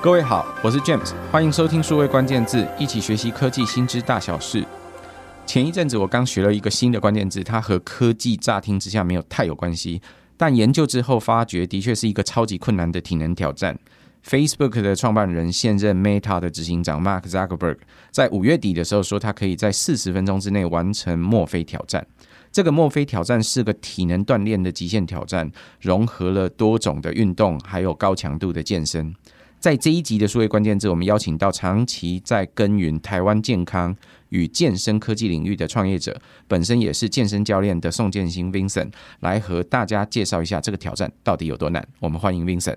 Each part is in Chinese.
各位好，我是 James，欢迎收听数位关键字，一起学习科技新知大小事。前一阵子我刚学了一个新的关键字，它和科技乍听之下没有太有关系，但研究之后发觉，的确是一个超级困难的体能挑战。Facebook 的创办人、现任 Meta 的执行长 Mark Zuckerberg 在五月底的时候说，他可以在四十分钟之内完成墨菲挑战。这个墨菲挑战是个体能锻炼的极限挑战，融合了多种的运动，还有高强度的健身。在这一集的数位关键字，我们邀请到长期在耕耘台湾健康与健身科技领域的创业者，本身也是健身教练的宋建兴 Vincent 来和大家介绍一下这个挑战到底有多难。我们欢迎 Vincent。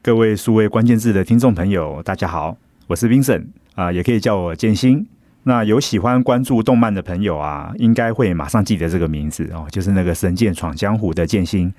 各位数位关键字的听众朋友，大家好，我是 Vincent 啊，也可以叫我建兴。那有喜欢关注动漫的朋友啊，应该会马上记得这个名字哦，就是那个《神剑闯江湖》的剑心。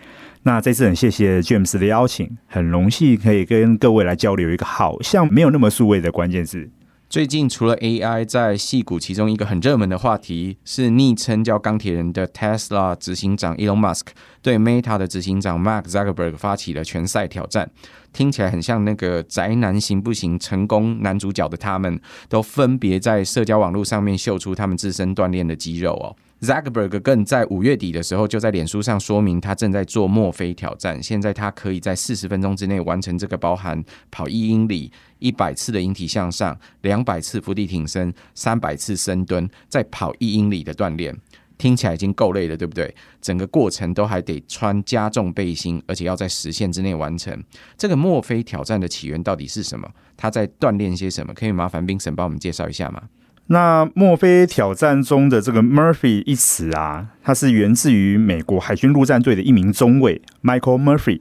那这次很谢谢 James 的邀请，很荣幸可以跟各位来交流一个好像没有那么数位的关键字。最近除了 AI 在戏骨，其中一个很热门的话题是昵称叫钢铁人的 Tesla 执行长 Elon Musk 对 Meta 的执行长 Mark Zuckerberg 发起了拳赛挑战，听起来很像那个宅男行不行成功男主角的他们，都分别在社交网络上面秀出他们自身锻炼的肌肉哦。Zuckerberg 更在五月底的时候就在脸书上说明，他正在做墨菲挑战。现在他可以在四十分钟之内完成这个包含跑一英里、一百次的引体向上、两百次伏地挺身、三百次深蹲，再跑一英里的锻炼。听起来已经够累了，对不对？整个过程都还得穿加重背心，而且要在时限之内完成。这个墨菲挑战的起源到底是什么？他在锻炼些什么？可以麻烦冰神帮我们介绍一下吗？那墨菲挑战中的这个 Murphy 一词啊，它是源自于美国海军陆战队的一名中尉 Michael Murphy。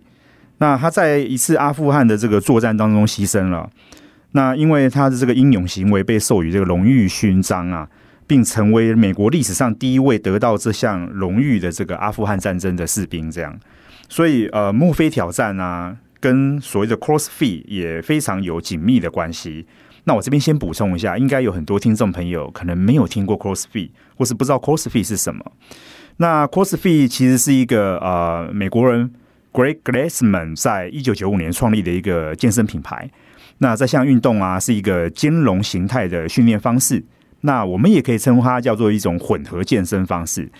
那他在一次阿富汗的这个作战当中牺牲了。那因为他的这个英勇行为被授予这个荣誉勋章啊，并成为美国历史上第一位得到这项荣誉的这个阿富汗战争的士兵。这样，所以呃，墨菲挑战啊，跟所谓的 CrossFit 也非常有紧密的关系。那我这边先补充一下，应该有很多听众朋友可能没有听过 CrossFit，或是不知道 CrossFit 是什么。那 CrossFit 其实是一个呃美国人 Greg Glassman 在一九九五年创立的一个健身品牌。那这项运动啊是一个兼容形态的训练方式。那我们也可以称呼它叫做一种混合健身方式。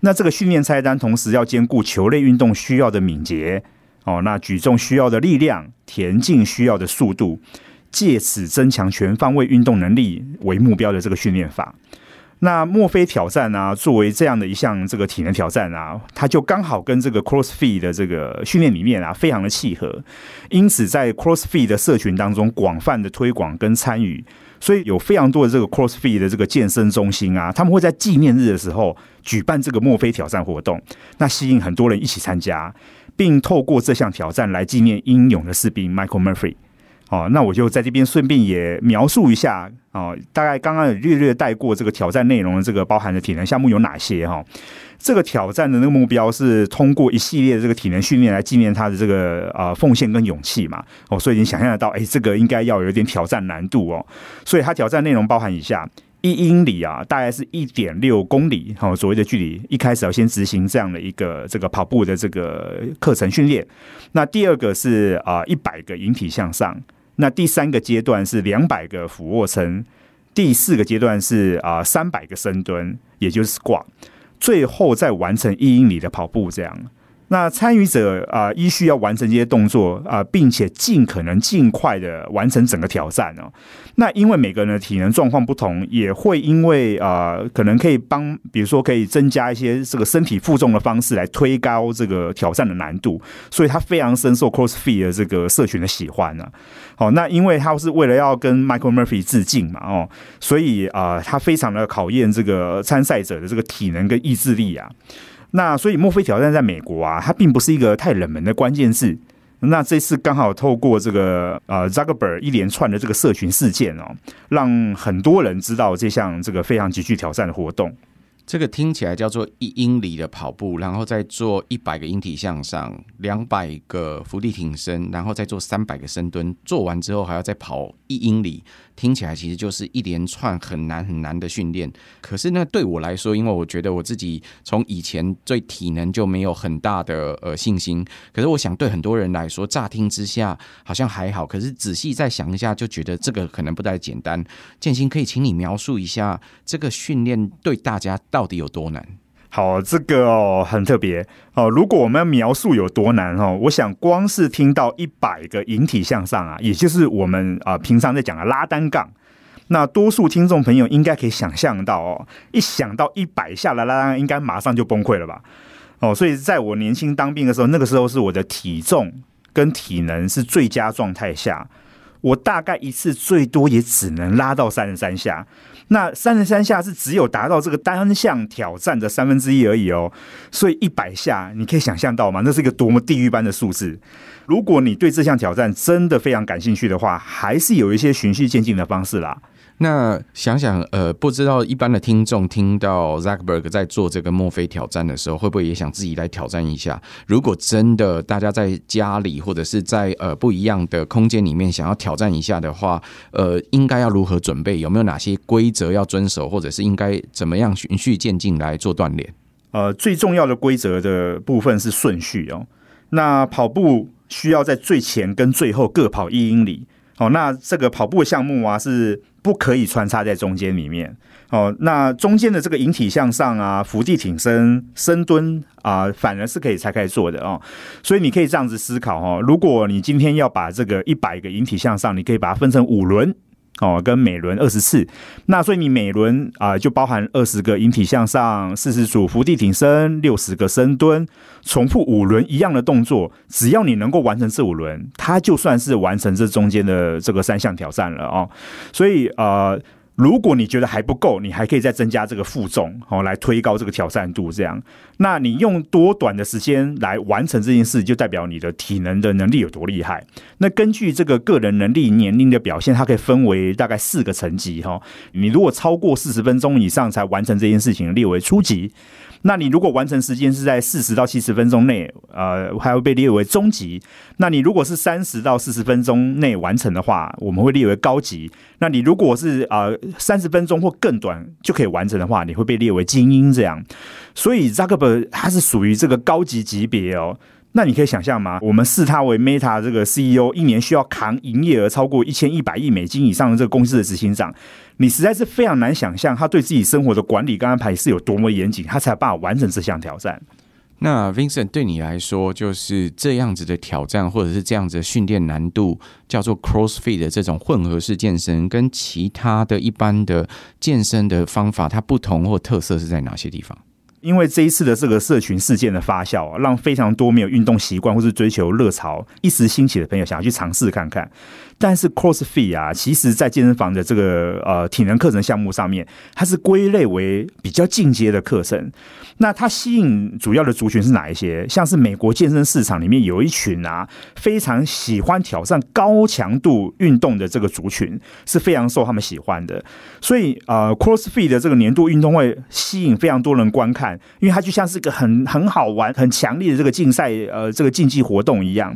那这个训练菜单同时要兼顾球类运动需要的敏捷哦，那举重需要的力量，田径需要的速度。借此增强全方位运动能力为目标的这个训练法，那墨菲挑战啊，作为这样的一项这个体能挑战啊，它就刚好跟这个 CrossFit 的这个训练理念啊，非常的契合，因此在 CrossFit 的社群当中广泛的推广跟参与，所以有非常多的这个 CrossFit 的这个健身中心啊，他们会在纪念日的时候举办这个墨菲挑战活动，那吸引很多人一起参加，并透过这项挑战来纪念英勇的士兵 Michael Murphy。哦，那我就在这边顺便也描述一下哦，大概刚刚有略略带过这个挑战内容的这个包含的体能项目有哪些哈？这个挑战的那个目标是通过一系列的这个体能训练来纪念他的这个呃奉献跟勇气嘛。哦，所以你想象得到，哎，这个应该要有点挑战难度哦。所以它挑战内容包含以下：一英里啊，大概是一点六公里，好，所谓的距离。一开始要先执行这样的一个这个跑步的这个课程训练。那第二个是啊，一百个引体向上。那第三个阶段是两百个俯卧撑，第四个阶段是啊三百个深蹲，也就是 squat，最后再完成一英里的跑步这样。那参与者啊，依需要完成这些动作啊，并且尽可能尽快的完成整个挑战哦。那因为每个人的体能状况不同，也会因为啊，可能可以帮，比如说可以增加一些这个身体负重的方式来推高这个挑战的难度，所以他非常深受 CrossFit 的这个社群的喜欢呢。好，那因为他是为了要跟 Michael Murphy 致敬嘛，哦，所以啊，他非常的考验这个参赛者的这个体能跟意志力啊。那所以墨菲挑战在美国啊，它并不是一个太冷门的关键字。那这次刚好透过这个呃 Zuckerberg 一连串的这个社群事件哦，让很多人知道这项这个非常极具挑战的活动。这个听起来叫做一英里的跑步，然后再做一百个引体向上，两百个伏地挺身，然后再做三百个深蹲。做完之后还要再跑一英里，听起来其实就是一连串很难很难的训练。可是呢，对我来说，因为我觉得我自己从以前对体能就没有很大的呃信心。可是我想，对很多人来说，乍听之下好像还好，可是仔细再想一下，就觉得这个可能不太简单。建新，可以请你描述一下这个训练对大家到。到底有多难？好，这个哦很特别哦。如果我们要描述有多难哦，我想光是听到一百个引体向上啊，也就是我们啊平常在讲的拉单杠，那多数听众朋友应该可以想象到哦，一想到一百下的拉单杠，应该马上就崩溃了吧？哦，所以在我年轻当兵的时候，那个时候是我的体重跟体能是最佳状态下，我大概一次最多也只能拉到三十三下。那三十三下是只有达到这个单项挑战的三分之一而已哦，所以一百下你可以想象到吗？那是一个多么地狱般的数字。如果你对这项挑战真的非常感兴趣的话，还是有一些循序渐进的方式啦。那想想，呃，不知道一般的听众听到 Zuckerberg 在做这个墨菲挑战的时候，会不会也想自己来挑战一下？如果真的大家在家里或者是在呃不一样的空间里面想要挑战一下的话，呃，应该要如何准备？有没有哪些规则要遵守，或者是应该怎么样循序渐进来做锻炼？呃，最重要的规则的部分是顺序哦。那跑步需要在最前跟最后各跑一英里。哦，那这个跑步项目啊是不可以穿插在中间里面。哦，那中间的这个引体向上啊、伏地挺身、深蹲啊，反而是可以拆开做的哦。所以你可以这样子思考哦，如果你今天要把这个一百个引体向上，你可以把它分成五轮。哦，跟每轮二十次，那所以你每轮啊就包含二十个引体向上，四十组伏地挺身，六十个深蹲，重复五轮一样的动作，只要你能够完成这五轮，他就算是完成这中间的这个三项挑战了哦。所以呃。如果你觉得还不够，你还可以再增加这个负重哦，来推高这个挑战度。这样，那你用多短的时间来完成这件事，就代表你的体能的能力有多厉害。那根据这个个人能力年龄的表现，它可以分为大概四个层级哈。你如果超过四十分钟以上才完成这件事情，列为初级。那你如果完成时间是在四十到七十分钟内，呃，还会被列为中级。那你如果是三十到四十分钟内完成的话，我们会列为高级。那你如果是呃三十分钟或更短就可以完成的话，你会被列为精英。这样，所以扎克伯他是属于这个高级级别哦。那你可以想象吗？我们视他为 Meta 这个 CEO，一年需要扛营业额超过一千一百亿美金以上的这个公司的执行长，你实在是非常难想象他对自己生活的管理跟安排是有多么严谨，他才有办法完成这项挑战。那 Vincent 对你来说，就是这样子的挑战，或者是这样子的训练难度，叫做 CrossFit 的这种混合式健身，跟其他的一般的健身的方法，它不同或特色是在哪些地方？因为这一次的这个社群事件的发酵啊，让非常多没有运动习惯或是追求热潮一时兴起的朋友想要去尝试看看。但是 CrossFit 啊，其实在健身房的这个呃体能课程项目上面，它是归类为比较进阶的课程。那它吸引主要的族群是哪一些？像是美国健身市场里面有一群啊，非常喜欢挑战高强度运动的这个族群，是非常受他们喜欢的。所以呃，CrossFit 的这个年度运动会吸引非常多人观看，因为它就像是一个很很好玩、很强烈的这个竞赛呃这个竞技活动一样。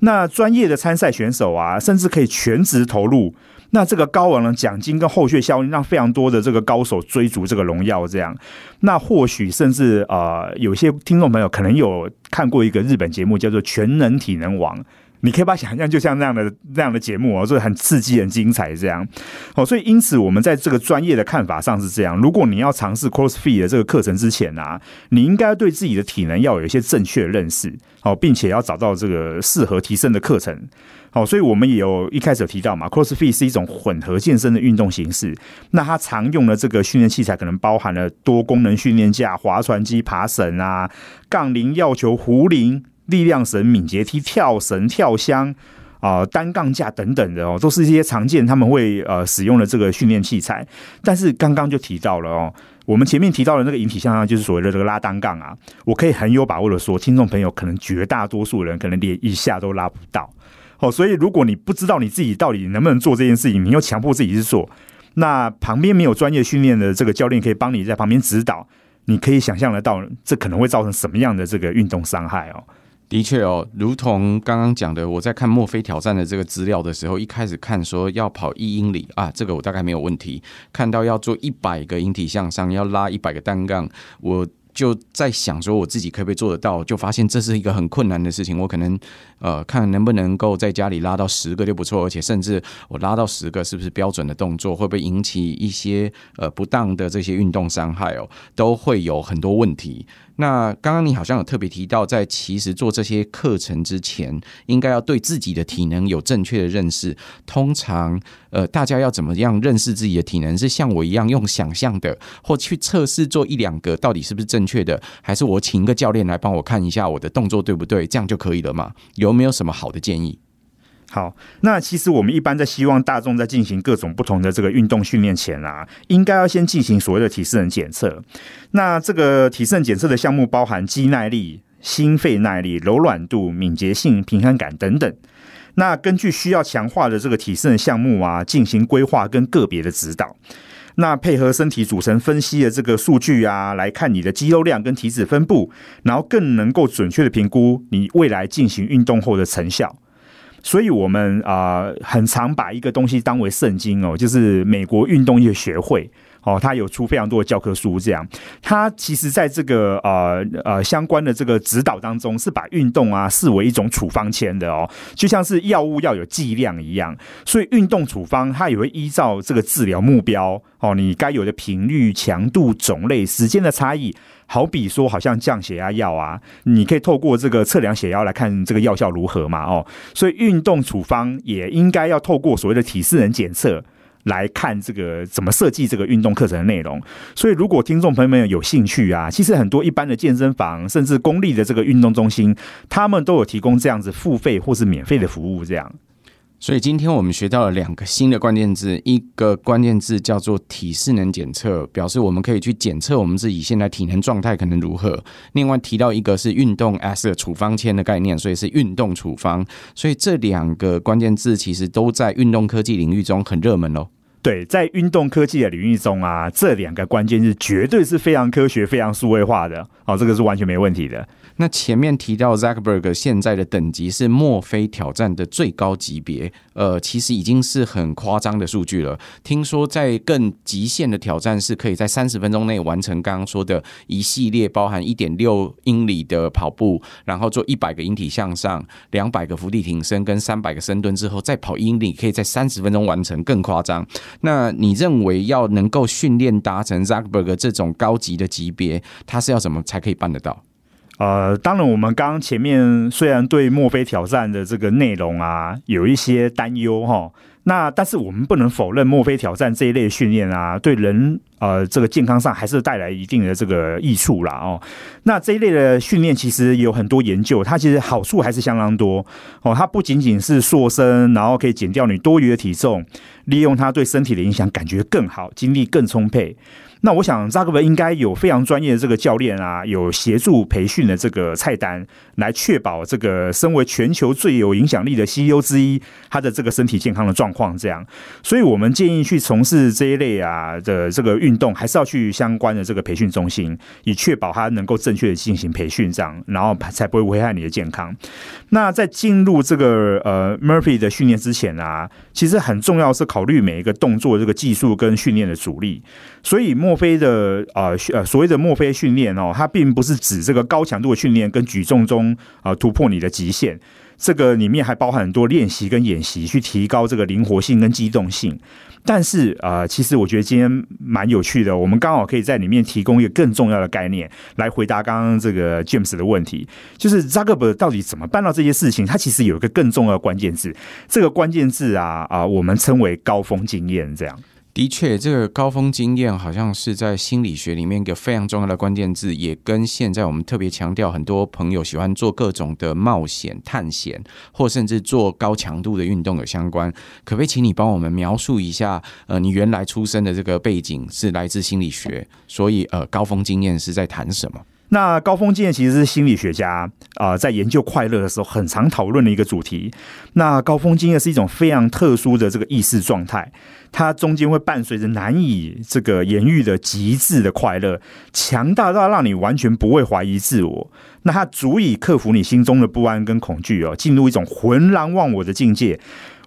那专业的参赛选手啊，甚至可以。全职投入，那这个高昂的奖金跟后续效应，让非常多的这个高手追逐这个荣耀。这样，那或许甚至啊，有些听众朋友可能有看过一个日本节目，叫做《全能体能王》。你可以把想象就像那样的那样的节目哦，这很刺激、很精彩这样。哦，所以因此我们在这个专业的看法上是这样：如果你要尝试 CrossFit 的这个课程之前啊，你应该对自己的体能要有一些正确的认识哦，并且要找到这个适合提升的课程。好，所以我们也有一开始有提到嘛，CrossFit 是一种混合健身的运动形式。那它常用的这个训练器材可能包含了多功能训练架、划船机、爬绳啊、杠铃、药球、壶铃。力量绳、敏捷梯、跳绳、跳箱啊、单杠架等等的哦，都是一些常见他们会呃使用的这个训练器材。但是刚刚就提到了哦，我们前面提到的那个引体向上，就是所谓的这个拉单杠啊。我可以很有把握的说，听众朋友可能绝大多数人可能连一下都拉不到。哦，所以如果你不知道你自己到底能不能做这件事情，你又强迫自己去做，那旁边没有专业训练的这个教练可以帮你在旁边指导。你可以想象得到，这可能会造成什么样的这个运动伤害哦。的确哦，如同刚刚讲的，我在看墨菲挑战的这个资料的时候，一开始看说要跑一英里啊，这个我大概没有问题。看到要做一百个引体向上，要拉一百个单杠，我就在想说我自己可不可以做得到，就发现这是一个很困难的事情。我可能呃看能不能够在家里拉到十个就不错，而且甚至我拉到十个是不是标准的动作，会不会引起一些呃不当的这些运动伤害哦，都会有很多问题。那刚刚你好像有特别提到，在其实做这些课程之前，应该要对自己的体能有正确的认识。通常，呃，大家要怎么样认识自己的体能？是像我一样用想象的，或去测试做一两个，到底是不是正确的？还是我请一个教练来帮我看一下我的动作对不对？这样就可以了吗？有没有什么好的建议？好，那其实我们一般在希望大众在进行各种不同的这个运动训练前啊，应该要先进行所谓的体适能检测。那这个体适能检测的项目包含肌耐力、心肺耐力、柔软度、敏捷性、平衡感等等。那根据需要强化的这个体适能项目啊，进行规划跟个别的指导。那配合身体组成分析的这个数据啊，来看你的肌肉量跟体脂分布，然后更能够准确的评估你未来进行运动后的成效。所以，我们啊、很常把一个东西当为圣经哦，就是美国运动医学会哦，它有出非常多的教科书，这样，它其实在这个呃呃相关的这个指导当中，是把运动啊视为一种处方签的哦，就像是药物要有剂量一样，所以运动处方它也会依照这个治疗目标哦，你该有的频率、强度、种类、时间的差异。好比说，好像降血压药啊，你可以透过这个测量血压来看这个药效如何嘛？哦，所以运动处方也应该要透过所谓的体适能检测来看这个怎么设计这个运动课程的内容。所以，如果听众朋友们有兴趣啊，其实很多一般的健身房，甚至公立的这个运动中心，他们都有提供这样子付费或是免费的服务，这样。所以今天我们学到了两个新的关键字，一个关键字叫做体适能检测，表示我们可以去检测我们自己现在体能状态可能如何。另外提到一个是运动 as 处方签的概念，所以是运动处方。所以这两个关键字其实都在运动科技领域中很热门哦。对，在运动科技的领域中啊，这两个关键字绝对是非常科学、非常数位化的。哦，这个是完全没问题的。那前面提到 Zuckerberg 现在的等级是墨菲挑战的最高级别，呃，其实已经是很夸张的数据了。听说在更极限的挑战是可以在三十分钟内完成刚刚说的一系列包含一点六英里的跑步，然后做一百个引体向上、两百个伏地挺身跟三百个深蹲之后再跑一英里，可以在三十分钟完成，更夸张。那你认为要能够训练达成 Zuckerberg 这种高级的级别，他是要怎么才可以办得到？呃，当然，我们刚刚前面虽然对墨菲挑战的这个内容啊有一些担忧哈，那但是我们不能否认墨菲挑战这一类训练啊，对人呃这个健康上还是带来一定的这个益处啦哦。那这一类的训练其实有很多研究，它其实好处还是相当多哦。它不仅仅是塑身，然后可以减掉你多余的体重，利用它对身体的影响，感觉更好，精力更充沛。那我想，扎克伯应该有非常专业的这个教练啊，有协助培训的这个菜单，来确保这个身为全球最有影响力的 CEO 之一，他的这个身体健康的状况这样。所以我们建议去从事这一类啊的这个运动，还是要去相关的这个培训中心，以确保他能够正确的进行培训这样，然后才不会危害你的健康。那在进入这个呃 Murphy 的训练之前啊，其实很重要是考虑每一个动作这个技术跟训练的阻力。所以莫墨菲的呃呃所谓的墨菲训练哦，它并不是指这个高强度的训练跟举重中啊、突破你的极限，这个里面还包含很多练习跟演习，去提高这个灵活性跟机动性。但是啊、其实我觉得今天蛮有趣的，我们刚好可以在里面提供一个更重要的概念来回答刚刚这个 James 的问题，就是 Zuckerberg 到底怎么办到这些事情？它其实有一个更重要的关键字，这个关键字啊啊、我们称为高峰经验，这样。的确，这个高峰经验好像是在心理学里面一个非常重要的关键字，也跟现在我们特别强调，很多朋友喜欢做各种的冒险、探险，或甚至做高强度的运动有相关。可不可以请你帮我们描述一下？呃，你原来出生的这个背景是来自心理学，所以呃，高峰经验是在谈什么？那高峰经验其实是心理学家啊、在研究快乐的时候很常讨论的一个主题。那高峰经验是一种非常特殊的这个意识状态，它中间会伴随着难以这个言喻的极致的快乐，强大到让你完全不会怀疑自我。那它足以克服你心中的不安跟恐惧哦，进入一种浑然忘我的境界。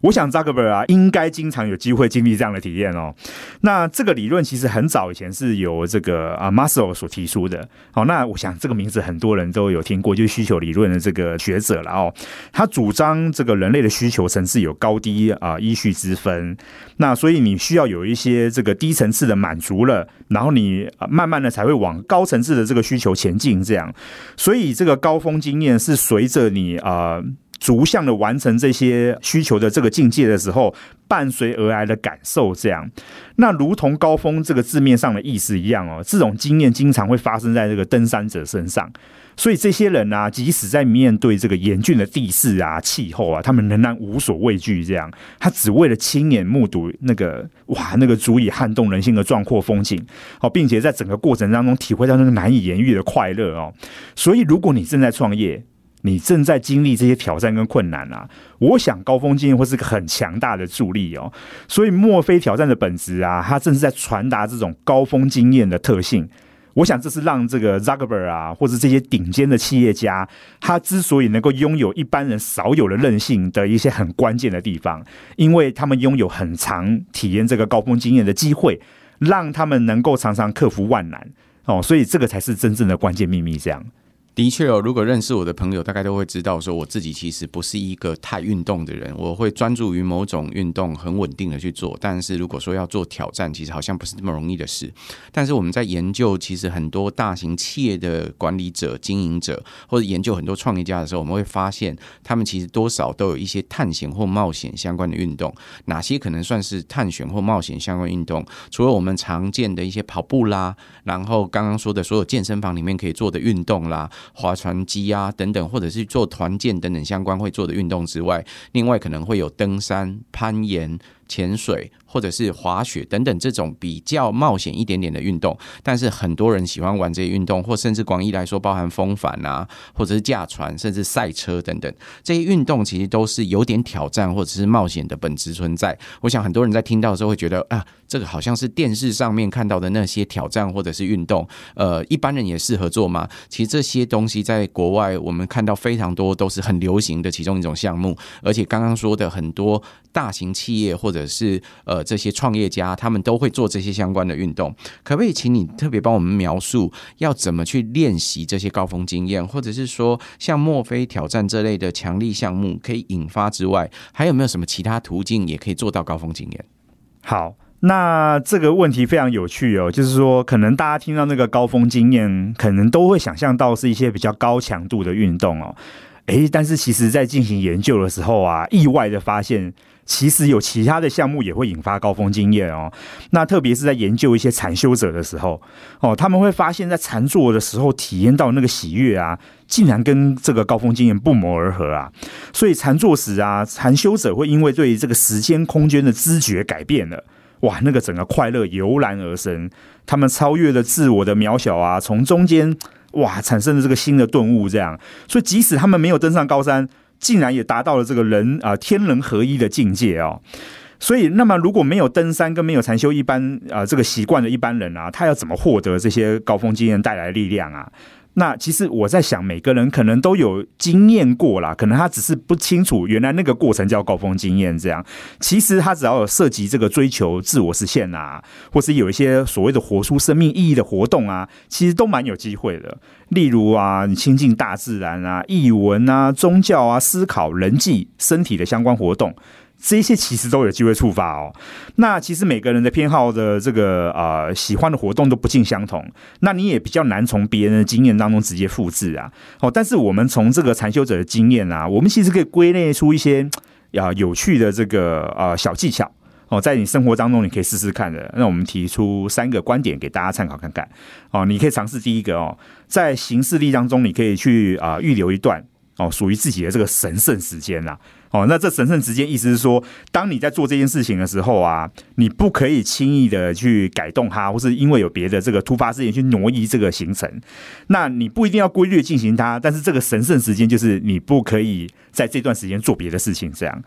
我想扎克伯尔啊，应该经常有机会经历这样的体验哦。那这个理论其实很早以前是由这个啊 Maslow 所提出的。好，那我想这个名字很多人都有听过，就是需求理论的这个学者了哦。他主张这个人类的需求层次有高低啊依序之分。那所以你需要有一些这个低层次的满足了，然后你慢慢的才会往高层次的这个需求前进。这样，所以这个高峰经验是随着你啊。逐项的完成这些需求的这个境界的时候，伴随而来的感受，这样，那如同高峰这个字面上的意思一样哦，这种经验经常会发生在这个登山者身上。所以这些人啊，即使在面对这个严峻的地势啊、气候啊，他们仍然无所畏惧。这样，他只为了亲眼目睹那个哇，那个足以撼动人心的壮阔风景，好，并且在整个过程当中体会到那个难以言喻的快乐哦。所以，如果你正在创业，你正在经历这些挑战跟困难啊，我想高峰经验会是个很强大的助力哦。所以墨菲挑战的本质啊，它正是在传达这种高峰经验的特性。我想这是让这个 Zuckerberg 啊，或者这些顶尖的企业家，他之所以能够拥有一般人少有的韧性的一些很关键的地方，因为他们拥有很长体验这个高峰经验的机会，让他们能够常常克服万难哦。所以这个才是真正的关键秘密，这样。的确哦，如果认识我的朋友，大概都会知道，说我自己其实不是一个太运动的人。我会专注于某种运动，很稳定的去做。但是如果说要做挑战，其实好像不是那么容易的事。但是我们在研究，其实很多大型企业的管理者、经营者，或者研究很多创业家的时候，我们会发现，他们其实多少都有一些探险或冒险相关的运动。哪些可能算是探险或冒险相关运动？除了我们常见的一些跑步啦，然后刚刚说的所有健身房里面可以做的运动啦。划船机啊，等等，或者是做团建等等相关会做的运动之外，另外可能会有登山、攀岩。潜水或者是滑雪等等这种比较冒险一点点的运动，但是很多人喜欢玩这些运动，或甚至广义来说，包含风帆啊，或者是驾船，甚至赛车等等这些运动，其实都是有点挑战或者是冒险的本质存在。我想很多人在听到的时候会觉得啊，这个好像是电视上面看到的那些挑战或者是运动，呃，一般人也适合做吗？其实这些东西在国外我们看到非常多，都是很流行的其中一种项目，而且刚刚说的很多大型企业或者者是呃这些创业家，他们都会做这些相关的运动，可不可以请你特别帮我们描述要怎么去练习这些高峰经验，或者是说像墨菲挑战这类的强力项目可以引发之外，还有没有什么其他途径也可以做到高峰经验？好，那这个问题非常有趣哦，就是说可能大家听到那个高峰经验，可能都会想象到是一些比较高强度的运动哦，诶，但是其实在进行研究的时候啊，意外的发现。其实有其他的项目也会引发高峰经验哦。那特别是在研究一些禅修者的时候，哦，他们会发现，在禅坐的时候体验到那个喜悦啊，竟然跟这个高峰经验不谋而合啊。所以禅坐时啊，禅修者会因为对这个时间空间的知觉改变了，哇，那个整个快乐油然而生。他们超越了自我的渺小啊，从中间哇产生了这个新的顿悟。这样，所以即使他们没有登上高山。竟然也达到了这个人啊天人合一的境界哦，所以那么如果没有登山跟没有禅修一般啊这个习惯的一般人啊，他要怎么获得这些高峰经验带来的力量啊？那其实我在想，每个人可能都有经验过啦，可能他只是不清楚原来那个过程叫高峰经验。这样，其实他只要有涉及这个追求自我实现啊，或是有一些所谓的活出生命意义的活动啊，其实都蛮有机会的。例如啊，你亲近大自然啊，译文啊，宗教啊，思考人际、身体的相关活动。这些其实都有机会触发哦。那其实每个人的偏好的这个啊、喜欢的活动都不尽相同，那你也比较难从别人的经验当中直接复制啊。哦，但是我们从这个禅修者的经验啊，我们其实可以归类出一些啊有趣的这个啊小技巧哦，在你生活当中你可以试试看的。那我们提出三个观点给大家参考看看哦。你可以尝试第一个哦，在行事历当中你可以去啊预留一段哦属于自己的这个神圣时间呐。哦，那这神圣时间意思是说，当你在做这件事情的时候啊，你不可以轻易的去改动它，或是因为有别的这个突发事件去挪移这个行程。那你不一定要规律进行它，但是这个神圣时间就是你不可以在这段时间做别的事情，这样。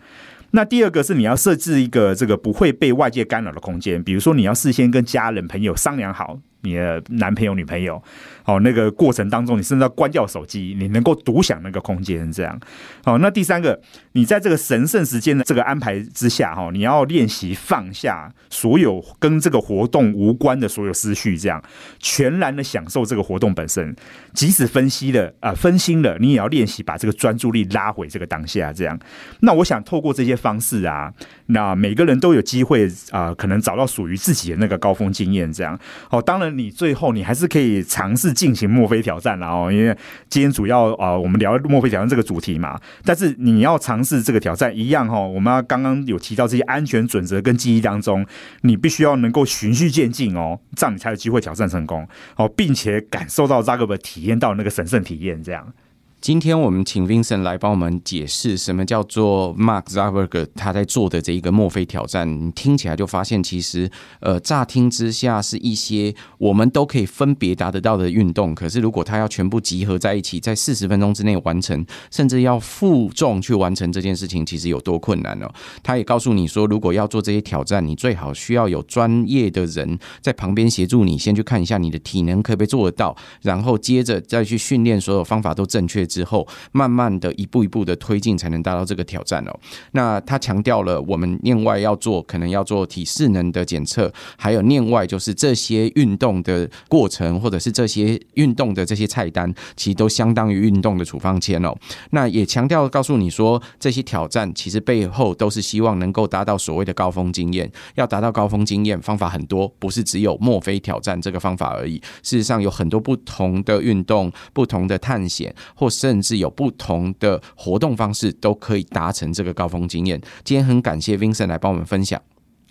那第二个是你要设置一个这个不会被外界干扰的空间，比如说你要事先跟家人朋友商量好。你的男朋友、女朋友，哦，那个过程当中，你甚至要关掉手机，你能够独享那个空间，这样。哦，那第三个，你在这个神圣时间的这个安排之下，哈，你要练习放下所有跟这个活动无关的所有思绪，这样全然的享受这个活动本身。即使分析了啊、分心了，你也要练习把这个专注力拉回这个当下，这样。那我想透过这些方式啊，那每个人都有机会啊、可能找到属于自己的那个高峰经验，这样。哦，当然。你最后你还是可以尝试进行墨菲挑战了哦，因为今天主要啊，我们聊墨菲挑战这个主题嘛。但是你要尝试这个挑战一样哈，我们刚刚有提到这些安全准则跟记忆当中，你必须要能够循序渐进哦，这样你才有机会挑战成功哦，并且感受到扎克伯体验到那个神圣体验这样。今天我们请 Vincent 来帮我们解释什么叫做 Mark Zuckerberg 他在做的这一个墨菲挑战。你听起来就发现，其实呃乍听之下是一些我们都可以分别达得到的运动。可是如果他要全部集合在一起，在四十分钟之内完成，甚至要负重去完成这件事情，其实有多困难哦。他也告诉你说，如果要做这些挑战，你最好需要有专业的人在旁边协助你，先去看一下你的体能可不可以做得到，然后接着再去训练，所有方法都正确。之后，慢慢的一步一步的推进，才能达到这个挑战哦。那他强调了，我们另外要做，可能要做体适能的检测，还有另外就是这些运动的过程，或者是这些运动的这些菜单，其实都相当于运动的处方签哦。那也强调告诉你说，这些挑战其实背后都是希望能够达到所谓的高峰经验。要达到高峰经验，方法很多，不是只有墨菲挑战这个方法而已。事实上，有很多不同的运动、不同的探险，或是甚至有不同的活动方式都可以达成这个高峰经验。今天很感谢 Vincent 来帮我们分享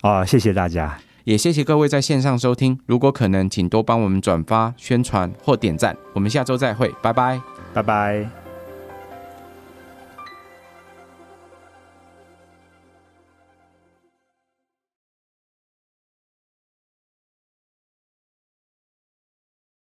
啊，谢谢大家，也谢谢各位在线上收听。如果可能，请多帮我们转发、宣传或点赞。我们下周再会，拜拜，拜拜。